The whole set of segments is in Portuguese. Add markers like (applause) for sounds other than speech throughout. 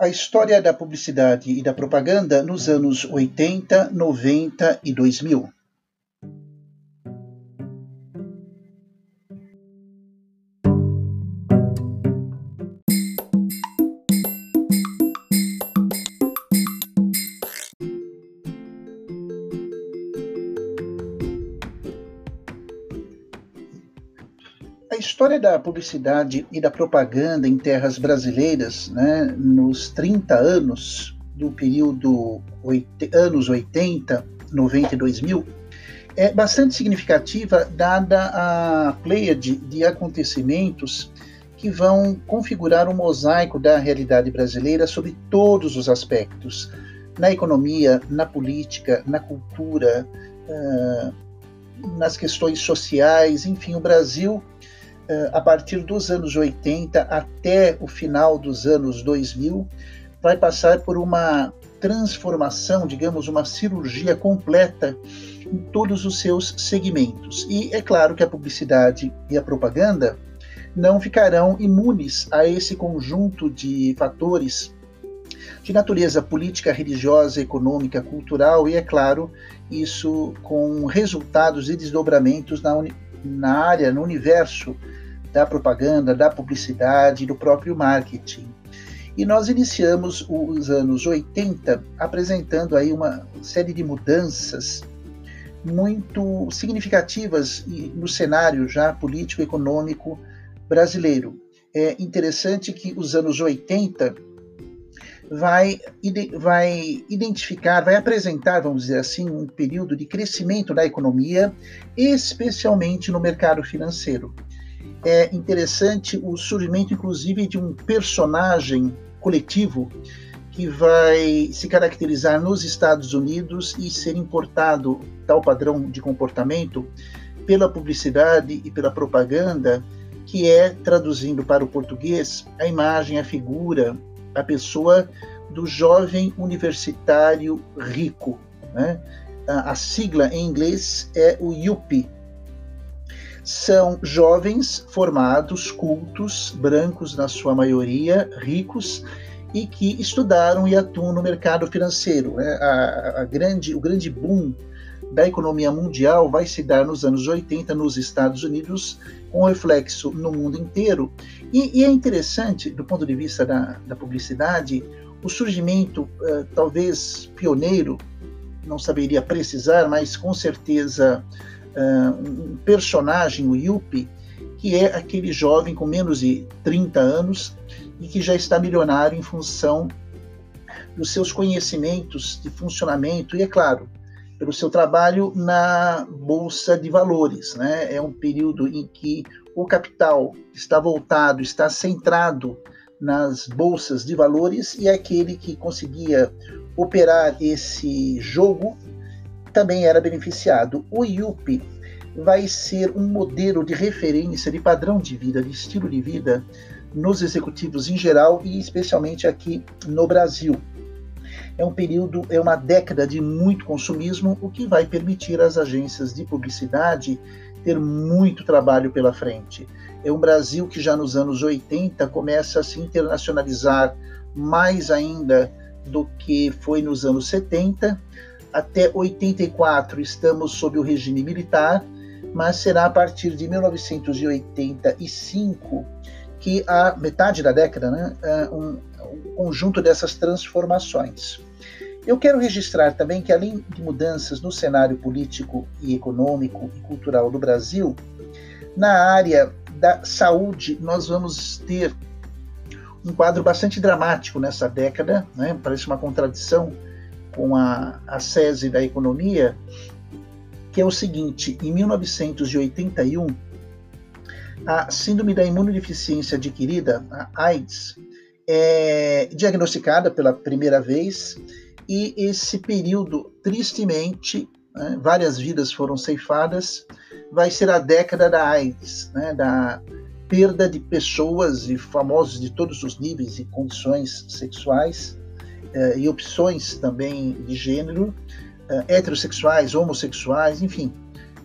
a história da publicidade e da propaganda nos anos 80, 90 e 2000. Da publicidade e da propaganda em terras brasileiras, né, nos 30 anos do período anos 80, 90 e 2000, é bastante significativa dada a pleiade de acontecimentos que vão configurar um mosaico da realidade brasileira sobre todos os aspectos, na economia, na política, na cultura, nas questões sociais, enfim, o Brasil a partir dos anos 80 até o final dos anos 2000, vai passar por uma transformação, digamos, uma cirurgia completa em todos os seus segmentos. E é claro que a publicidade e a propaganda não ficarão imunes a esse conjunto de fatores de natureza política, religiosa, econômica, cultural e, é claro, isso com resultados e desdobramentos na, na área, no universo da propaganda, da publicidade, do próprio marketing. E nós iniciamos os anos 80 apresentando aí uma série de mudanças muito significativas no cenário já político econômico brasileiro. É interessante que os anos 80 vai, vai identificar, vai apresentar, vamos dizer assim, um período de crescimento da economia, especialmente no mercado financeiro é interessante o surgimento, inclusive, de um personagem coletivo que vai se caracterizar nos Estados Unidos e ser importado tal padrão de comportamento pela publicidade e pela propaganda, que é, traduzindo para o português, a imagem, a figura, a pessoa do jovem universitário rico. Né? A, sigla em inglês é o Yuppie, são jovens formados, cultos, brancos na sua maioria, ricos e que estudaram e atuam no mercado financeiro. Né? A, a grande, o grande boom da economia mundial vai se dar nos anos 80 nos Estados Unidos, com reflexo no mundo inteiro. E, e é interessante, do ponto de vista da, da publicidade, o surgimento, uh, talvez pioneiro, não saberia precisar, mas com certeza um personagem, o Yuppie, que é aquele jovem com menos de 30 anos e que já está milionário em função dos seus conhecimentos de funcionamento e, é claro, pelo seu trabalho na Bolsa de Valores. Né? É um período em que o capital está voltado, está centrado nas bolsas de valores e é aquele que conseguia operar esse jogo também era beneficiado. O IUP vai ser um modelo de referência, de padrão de vida, de estilo de vida nos executivos em geral e especialmente aqui no Brasil. É um período, é uma década de muito consumismo, o que vai permitir às agências de publicidade ter muito trabalho pela frente. É um Brasil que já nos anos 80 começa a se internacionalizar mais ainda do que foi nos anos 70 até 84 estamos sob o regime militar, mas será a partir de 1985 que a metade da década, né, é um, um conjunto dessas transformações. Eu quero registrar também que, além de mudanças no cenário político e econômico e cultural do Brasil, na área da saúde, nós vamos ter um quadro bastante dramático nessa década, né? parece uma contradição, com a, a SESI da economia, que é o seguinte: em 1981, a síndrome da imunodeficiência adquirida, a AIDS, é diagnosticada pela primeira vez e esse período, tristemente, né, várias vidas foram ceifadas, vai ser a década da AIDS, né, da perda de pessoas e famosos de todos os níveis e condições sexuais uh, e opções também de gênero, uh, heterossexuais, homossexuais, enfim,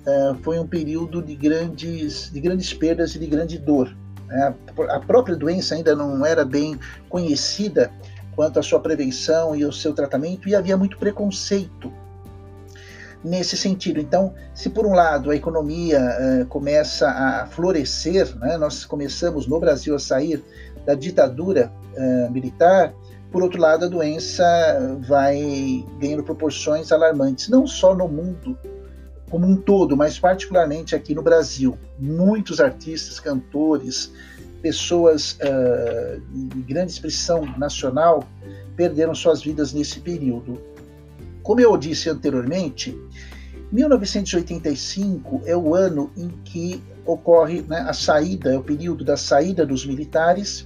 uh, foi um período de grandes, de grandes perdas e de grande dor. Né? A própria doença ainda não era bem conhecida quanto à sua prevenção e ao seu tratamento, e havia muito preconceito nesse sentido. Então, se por um lado a economia começa a florescer, né, nós começamos no Brasil a sair da ditadura militar, por outro lado a doença vai ganhando proporções alarmantes, não só no mundo como um todo, mas particularmente aqui no Brasil. Muitos artistas, cantores, pessoas uh, de grande expressão nacional perderam suas vidas nesse período. Como eu disse anteriormente, 1985 é o ano em que ocorre né, a saída, é o período da saída dos militares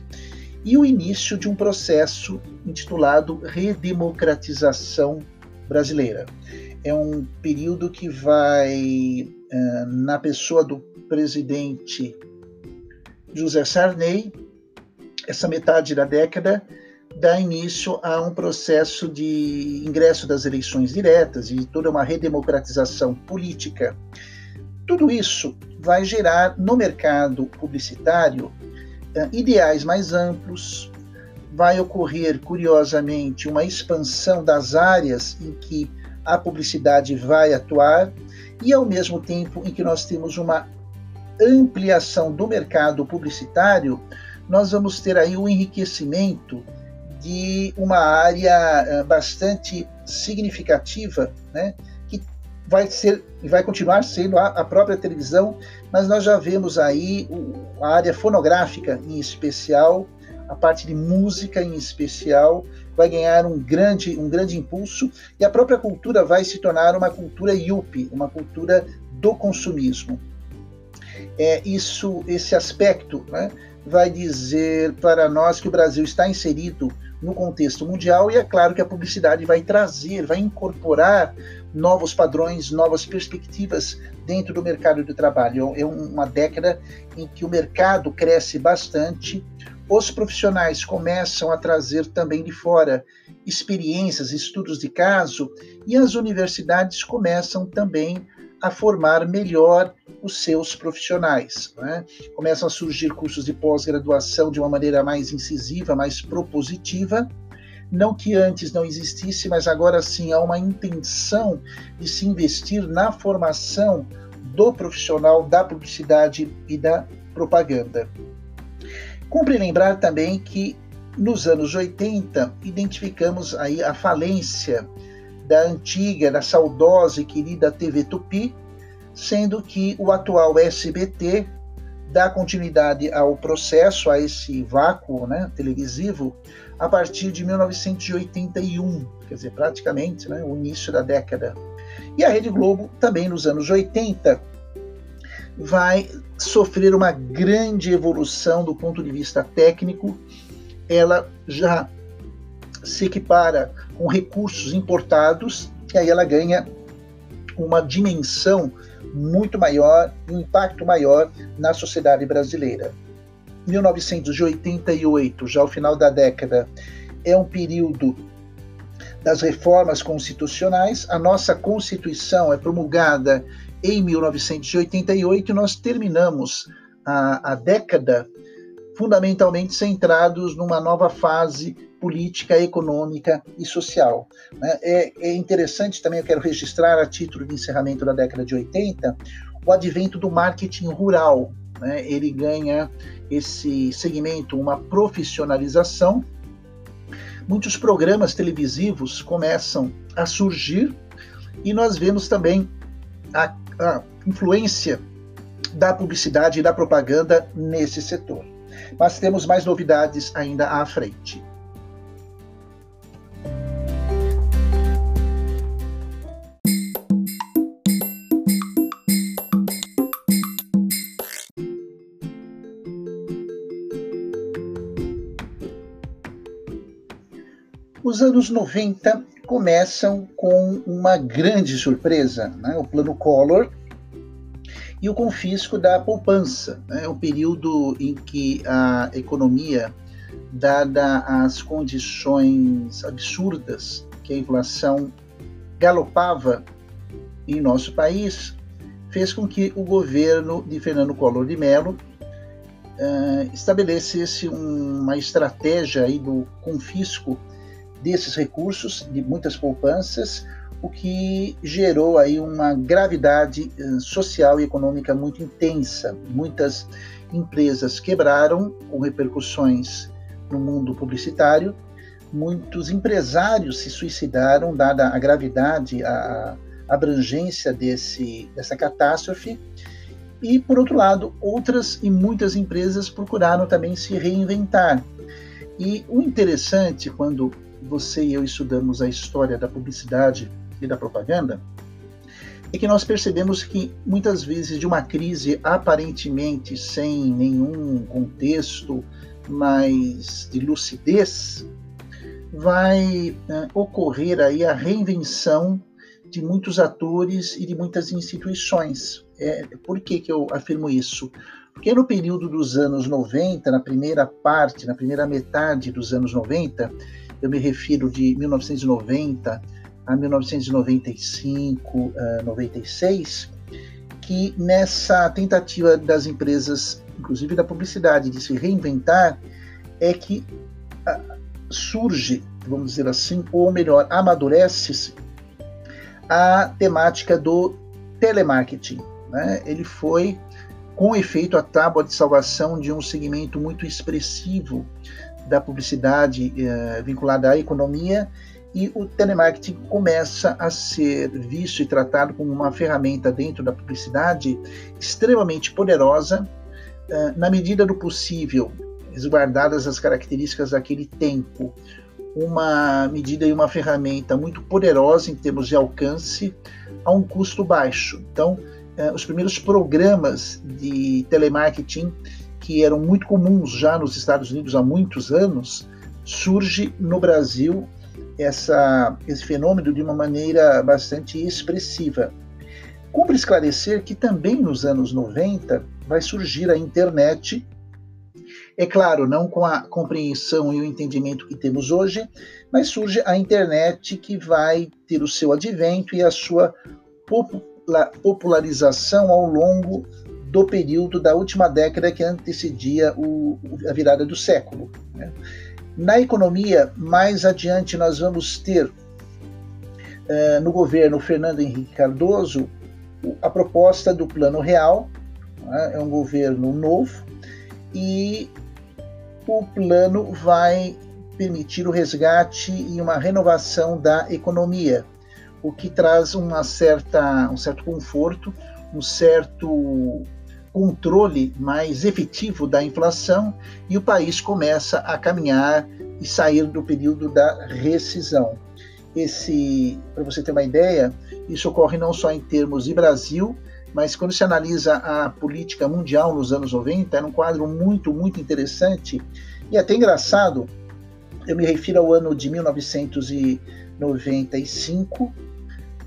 e o início de um processo intitulado Redemocratização Brasileira. É um período que vai, uh, na pessoa do presidente José Sarney, essa metade da década, dá início a um processo de ingresso das eleições diretas e toda uma redemocratização política. Tudo isso vai gerar no mercado publicitário eh, ideais mais amplos, vai ocorrer, curiosamente, uma expansão das áreas em que a publicidade vai atuar e, ao mesmo tempo em que nós temos uma ampliação do mercado publicitário, nós vamos ter aí o enriquecimento de uma área eh, bastante significativa, né, vai ser e vai continuar sendo a, a, própria televisão, mas nós já vemos aí o, a área fonográfica em especial, a parte de música em especial, vai ganhar um grande, um grande impulso e a própria cultura vai se tornar uma cultura yuppie, uma cultura do consumismo. É, isso, esse aspecto né, vai dizer para nós que o Brasil está inserido no contexto mundial e é claro que a publicidade vai trazer, vai incorporar novos padrões, novas perspectivas dentro do mercado de trabalho. É uma década em que o mercado cresce bastante, os profissionais começam a trazer também de fora experiências, estudos de caso e as universidades começam também a formar melhor os seus profissionais. Né? Começam a surgir cursos de pós-graduação de uma maneira mais incisiva, mais propositiva. Não que antes não existisse, mas agora sim há uma intenção de se investir na formação do profissional da publicidade e da propaganda. Cumpre lembrar também que nos anos 80 identificamos aí a falência da antiga, da saudosa e querida TV Tupi, sendo que o atual SBT dá continuidade ao processo, a esse vácuo né, televisivo, a partir de 1981, quer dizer, praticamente né, o início da década. E a Rede Globo, também nos anos 80, vai sofrer uma grande evolução do ponto de vista técnico. Ela já se equipara com recursos importados e aí ela ganha uma dimensão muito maior um impacto maior na sociedade brasileira. 1988, já o final da década, é um período das reformas constitucionais. A nossa Constituição é promulgada em 1988 e nós terminamos a, a década fundamentalmente centrados numa nova fase política, econômica e social. Né? É, é interessante também, eu quero registrar a título de encerramento da década de 80, o advento do marketing rural. Né? Ele ganha esse segmento uma profissionalização. Muitos programas televisivos começam a surgir e nós vemos também a, a influência da publicidade e da propaganda nesse setor. Mas temos mais novidades ainda à frente. Os anos 90 começam com uma grande surpresa, né? o Plano Collor e o confisco da poupança, né? o período em que a economia, dada as condições absurdas que a inflação galopava em nosso país, fez com que o governo de Fernando Collor de Mello uh, estabelecesse uma estratégia aí do confisco desses recursos, de muitas poupanças, o que gerou aí uma gravidade eh, social e econômica muito intensa. Muitas empresas quebraram com repercussões no mundo publicitário, muitos empresários se suicidaram, dada a gravidade, a abrangência desse, dessa catástrofe, e, por outro lado, outras e muitas empresas procuraram também se reinventar. E o interessante, quando você e eu estudamos a história da publicidade e da propaganda, é que nós percebemos que muitas vezes de uma crise aparentemente sem nenhum contexto mais de lucidez, vai né, ocorrer aí a reinvenção de muitos atores e de muitas instituições. É, por que, que eu afirmo isso? Porque no período dos anos 90, na primeira parte, na primeira metade dos anos 90, eu me refiro de 1990 a 1995, uh, 96, que nessa tentativa das empresas, inclusive da publicidade, de se reinventar, é que uh, surge, vamos dizer assim, ou melhor, amadurece-se a temática do telemarketing. Né? Ele foi, com efeito, a tábua de salvação de um segmento muito expressivo da publicidade eh, vinculada à economia e o telemarketing começa a ser visto e tratado como uma ferramenta dentro da publicidade extremamente poderosa, na medida do possível, resguardadas as características daquele tempo, uma medida e uma ferramenta muito poderosa em termos de alcance a um custo baixo. Então, os primeiros programas de telemarketing que eram muito comuns já nos Estados Unidos há muitos anos, surge no Brasil essa, esse fenômeno de uma maneira bastante expressiva. Cumpre esclarecer que também nos anos 90 vai surgir a internet é claro, não com a compreensão e o entendimento que temos hoje, mas surge a internet que vai ter o seu advento e a sua popularização ao longo do período da última década que antecedia o, a virada do século. Né? Na economia, mais adiante nós vamos ter uh, no governo Fernando Henrique Cardoso a proposta do Plano Real, né? é um governo novo, e o plano vai permitir o resgate e uma renovação da economia, o que traz uma certa, um certo conforto, um certo controle mais efetivo da inflação e o país começa a caminhar e sair do período da rescisão. Esse, para você ter uma ideia, isso ocorre não só em termos de Brasil, mas quando se analisa a política mundial nos anos 90, era um quadro muito, muito interessante e até engraçado. Eu me refiro ao ano de 1995,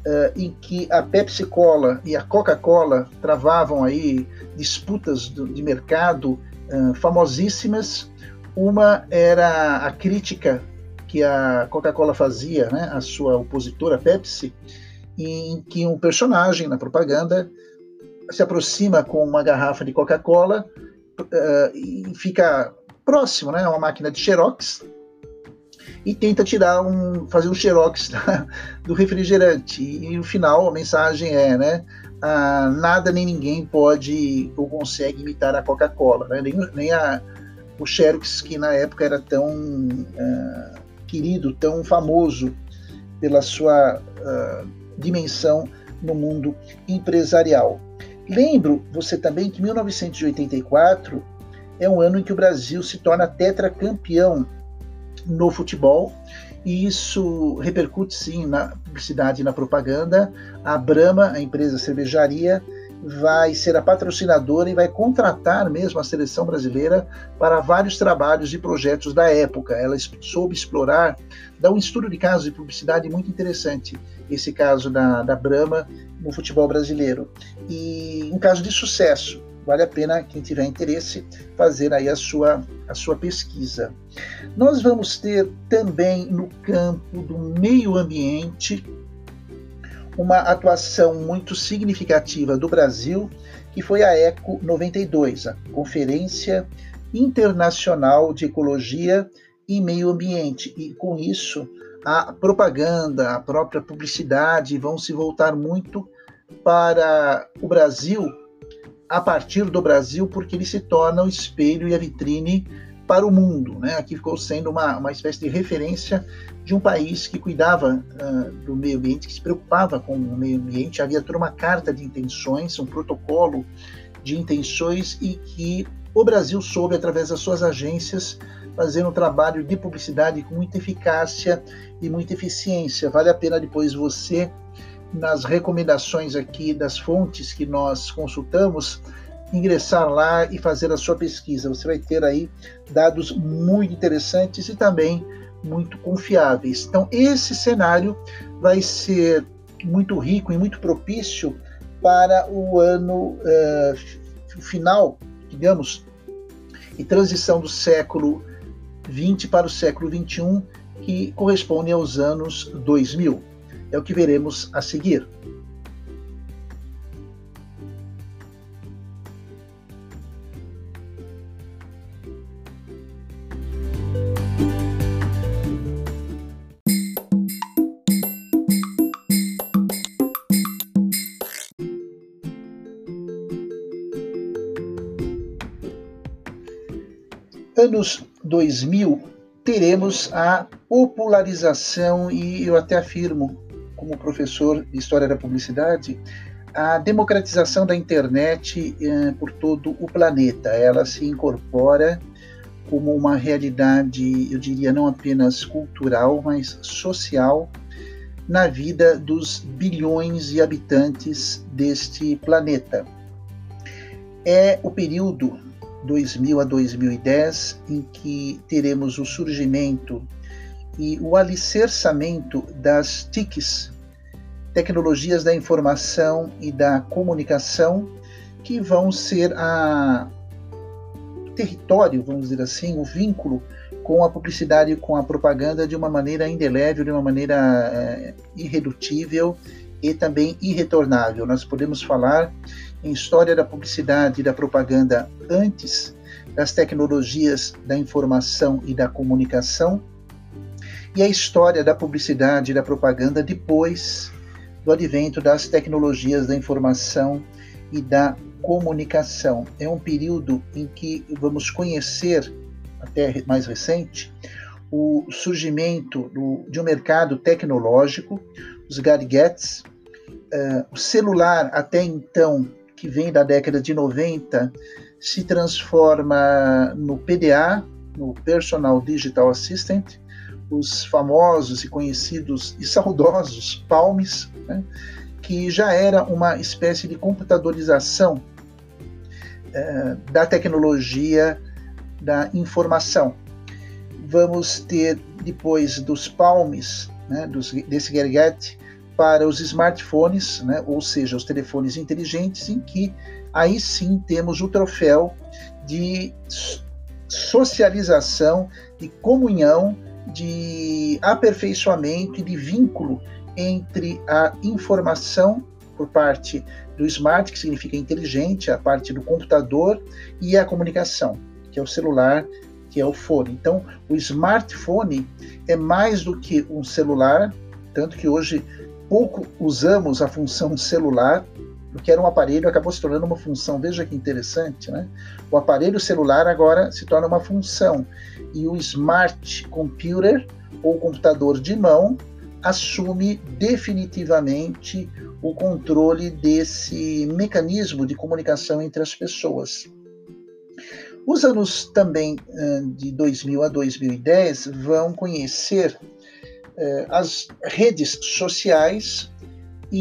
uh, em que a Pepsi Cola e a Coca-Cola travavam aí disputas do, de mercado uh, famosíssimas. Uma era a crítica que a Coca-Cola fazia, né, a sua opositora Pepsi, em que um personagem na propaganda se aproxima com uma garrafa de Coca-Cola uh, e fica próximo, né, uma máquina de xerox e tenta tirar um, fazer um xerox (laughs) da, do refrigerante. E, no final a mensagem é, né, ah, nada nem ninguém pode ou consegue imitar a Coca-Cola, né, nem, nem a, o xerox que na época era tão uh, querido, tão famoso pela sua uh, dimensão no mundo empresarial. Lembro você também que 1984 é um ano em que o Brasil se torna tetracampeão no futebol e isso repercute sim na publicidade e na propaganda. A Brahma, a empresa cervejaria, vai ser a patrocinadora e vai contratar mesmo a seleção brasileira para vários trabalhos e projetos da época. Ela soube explorar, dá um estudo de casos de publicidade muito interessante, esse caso da, da Brahma no futebol brasileiro. E um caso de sucesso. Vale a pena quem tiver interesse fazer aí a sua, a sua pesquisa. Nós vamos ter também no campo do meio ambiente uma atuação muito significativa do Brasil, que foi a ECO 92, a Conferência Internacional de Ecologia e meio ambiente. E com isso, a propaganda, a própria publicidade vão se voltar muito para o Brasil, a partir do Brasil, porque ele se torna o espelho e a vitrine para o mundo. Né? Aqui ficou sendo uma, uma espécie de referência de um país que cuidava uh, do meio ambiente, que se preocupava com o meio ambiente. Havia toda uma carta de intenções, um protocolo de intenções e que o Brasil soube, através das suas agências, fazer um trabalho de publicidade com muita eficácia e muita eficiência. Vale a pena depois você, nas recomendações aqui das fontes que nós consultamos, ingressar lá e fazer a sua pesquisa. Você vai ter aí dados muito interessantes e também muito confiáveis. Então, esse cenário vai ser muito rico e muito propício para o ano uh, final, digamos, e transição do século 20 para o século 21, que corresponde aos anos 2000. É o que veremos a seguir. anos 2000 teremos a popularização e eu até afirmo, como professor de História da Publicidade, a democratização da internet eh, por todo o planeta. Ela se incorpora como uma realidade, eu diria, não apenas cultural, mas social na vida dos bilhões de habitantes deste planeta. É o período 2000 a 2010, em que teremos o surgimento e o alicerçamento das TICs, tecnologias da informação e da comunicação, que vão ser a território, vamos dizer assim, o vínculo com a publicidade, com a propaganda de uma maneira indelével, de uma maneira é, irredutível e também irretornável. Nós podemos falar em história da publicidade e da propaganda antes das tecnologias da informação e da comunicação, e a história da publicidade e da propaganda depois do advento das tecnologias da informação e da comunicação. É um período em que vamos conhecer, até mais recente, o surgimento do, de um mercado tecnológico, os gadgets, uh, o celular até então que vem da década de 90 se transforma no PDA, no Personal Digital Assistant, os famosos e conhecidos e saudosos Palms, né, que já era uma espécie de computadorização eh, da tecnologia da informação. Vamos ter depois dos Palms, né, dos, desse gadget, para os smartphones, né, ou seja, os telefones inteligentes, em que aí sim temos o troféu de socialização, de comunhão, de aperfeiçoamento e de vínculo entre a informação por parte do smart, que significa inteligente, a parte do computador, e a comunicação, que é o celular, que é o fone. Então, o smartphone é mais do que um celular, tanto que hoje pouco usamos a função celular, porque era um aparelho, acabou se tornando uma função. Veja que interessante, né? O aparelho celular agora se torna uma função e o smart computer ou computador de mão assume definitivamente o controle desse mecanismo de comunicação entre as pessoas. Os anos também de 2000 a 2010 vão conhecer eh, as redes sociais,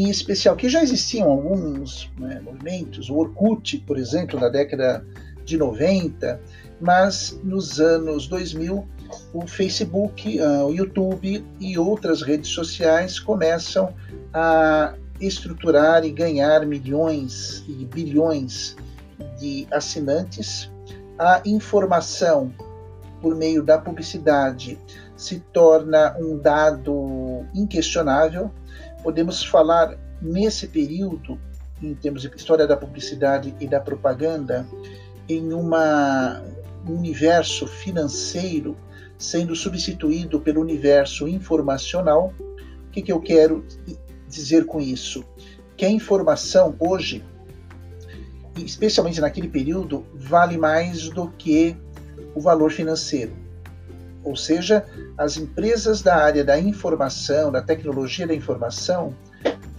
em especial, que já existiam alguns né, movimentos, o Orkut, por exemplo, na década de 90, mas nos anos 2000 o Facebook, uh, o YouTube e outras redes sociais começam a estruturar e ganhar milhões e bilhões de assinantes. A informação por meio da publicidade se torna um dado inquestionável. Podemos falar nesse período, em termos de história da publicidade e da propaganda, em uma universo financeiro sendo substituído pelo universo informacional. O que, que eu quero dizer com isso? Que a informação hoje, especialmente naquele período, vale mais do que o valor financeiro. Ou seja, as empresas da área da informação, da tecnologia da informação,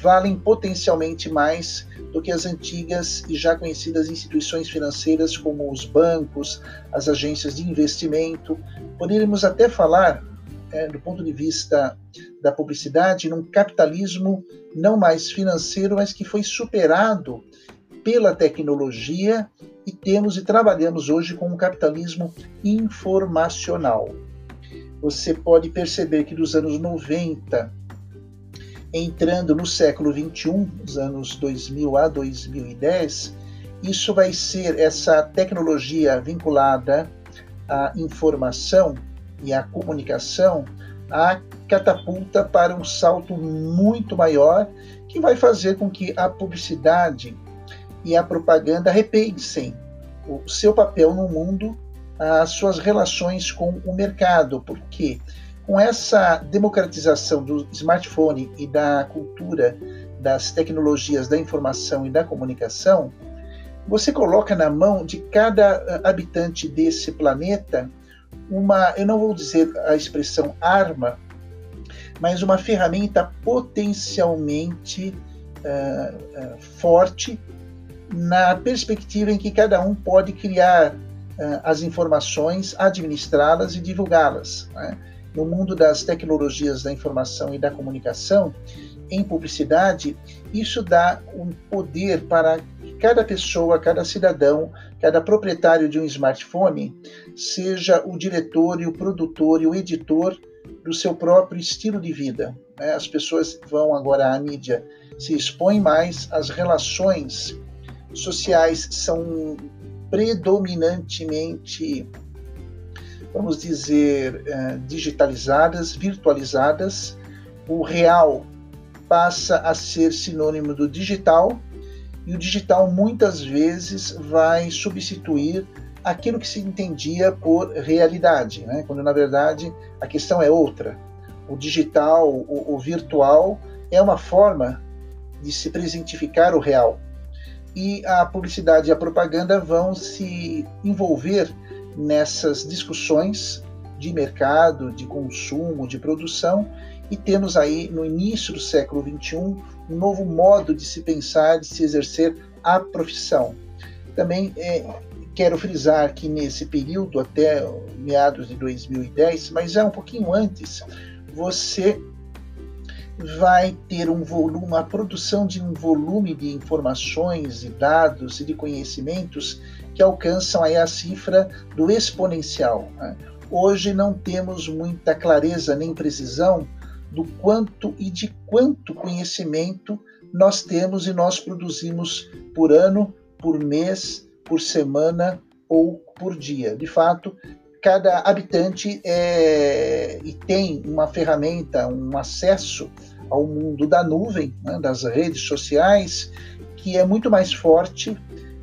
valem potencialmente mais do que as antigas e já conhecidas instituições financeiras como os bancos, as agências de investimento. Poderíamos até falar, é, do ponto de vista da publicidade, num capitalismo não mais financeiro, mas que foi superado pela tecnologia e temos e trabalhamos hoje com um capitalismo informacional. Você pode perceber que dos anos 90 entrando no século 21, dos anos 2000 a 2010, isso vai ser essa tecnologia vinculada à informação e à comunicação, a catapulta para um salto muito maior que vai fazer com que a publicidade e a propaganda repensem o seu papel no mundo, as suas relações com o mercado, porque com essa democratização do smartphone e da cultura das tecnologias da informação e da comunicação, você coloca na mão de cada ah, habitante desse planeta uma, eu não vou dizer a expressão arma, mas uma ferramenta potencialmente uh, uh, forte na perspectiva em que cada um pode criar uh, as informações, administrá-las e divulgá-las. Né? no mundo das tecnologias da informação e da comunicação, em publicidade, isso dá um poder para cada pessoa, cada cidadão, cada proprietário de um smartphone, seja o diretor e o produtor e o editor do seu próprio estilo de vida. Né? As pessoas vão agora à mídia, se expõem mais, as relações sociais são predominantemente vamos dizer, eh, digitalizadas, virtualizadas. O real passa a ser sinônimo do digital e o digital muitas vezes vai substituir aquilo que se entendia por realidade, né? quando na verdade a questão é outra. O digital, o, o virtual, é uma forma de se presentificar o real. E a publicidade e a propaganda vão se envolver nessas discussões de mercado, de consumo, de produção, e temos aí no início do século XXI um novo modo de se pensar, de se exercer a profissão. Também é, quero frisar que nesse período, até meados de 2010, mas já um pouquinho antes, você vai ter um volume, a produção de um volume de informações e dados e de conhecimentos que alcançam aí a cifra do exponencial. Né? Hoje não temos muita clareza nem precisão do quanto e de quanto conhecimento nós temos e nós produzimos por ano, por mês, por semana ou por dia. De fato, cada habitante é, e tem uma ferramenta, um acesso ao mundo da nuvem, né, das redes sociais, que é muito mais forte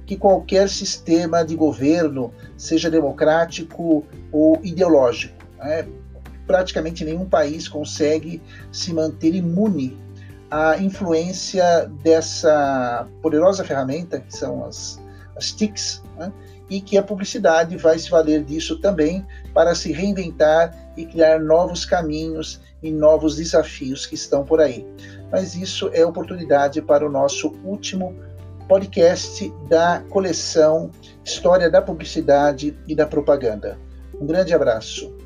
que qualquer sistema de governo, seja democrático ou ideológico. Né? Praticamente nenhum país consegue se manter imune à influência dessa poderosa ferramenta, que são as, as TICs, né? E que a publicidade vai se valer disso também para se reinventar e criar novos caminhos e novos desafios que estão por aí. Mas isso é oportunidade para o nosso último podcast da coleção História da Publicidade e da Propaganda. Um grande abraço.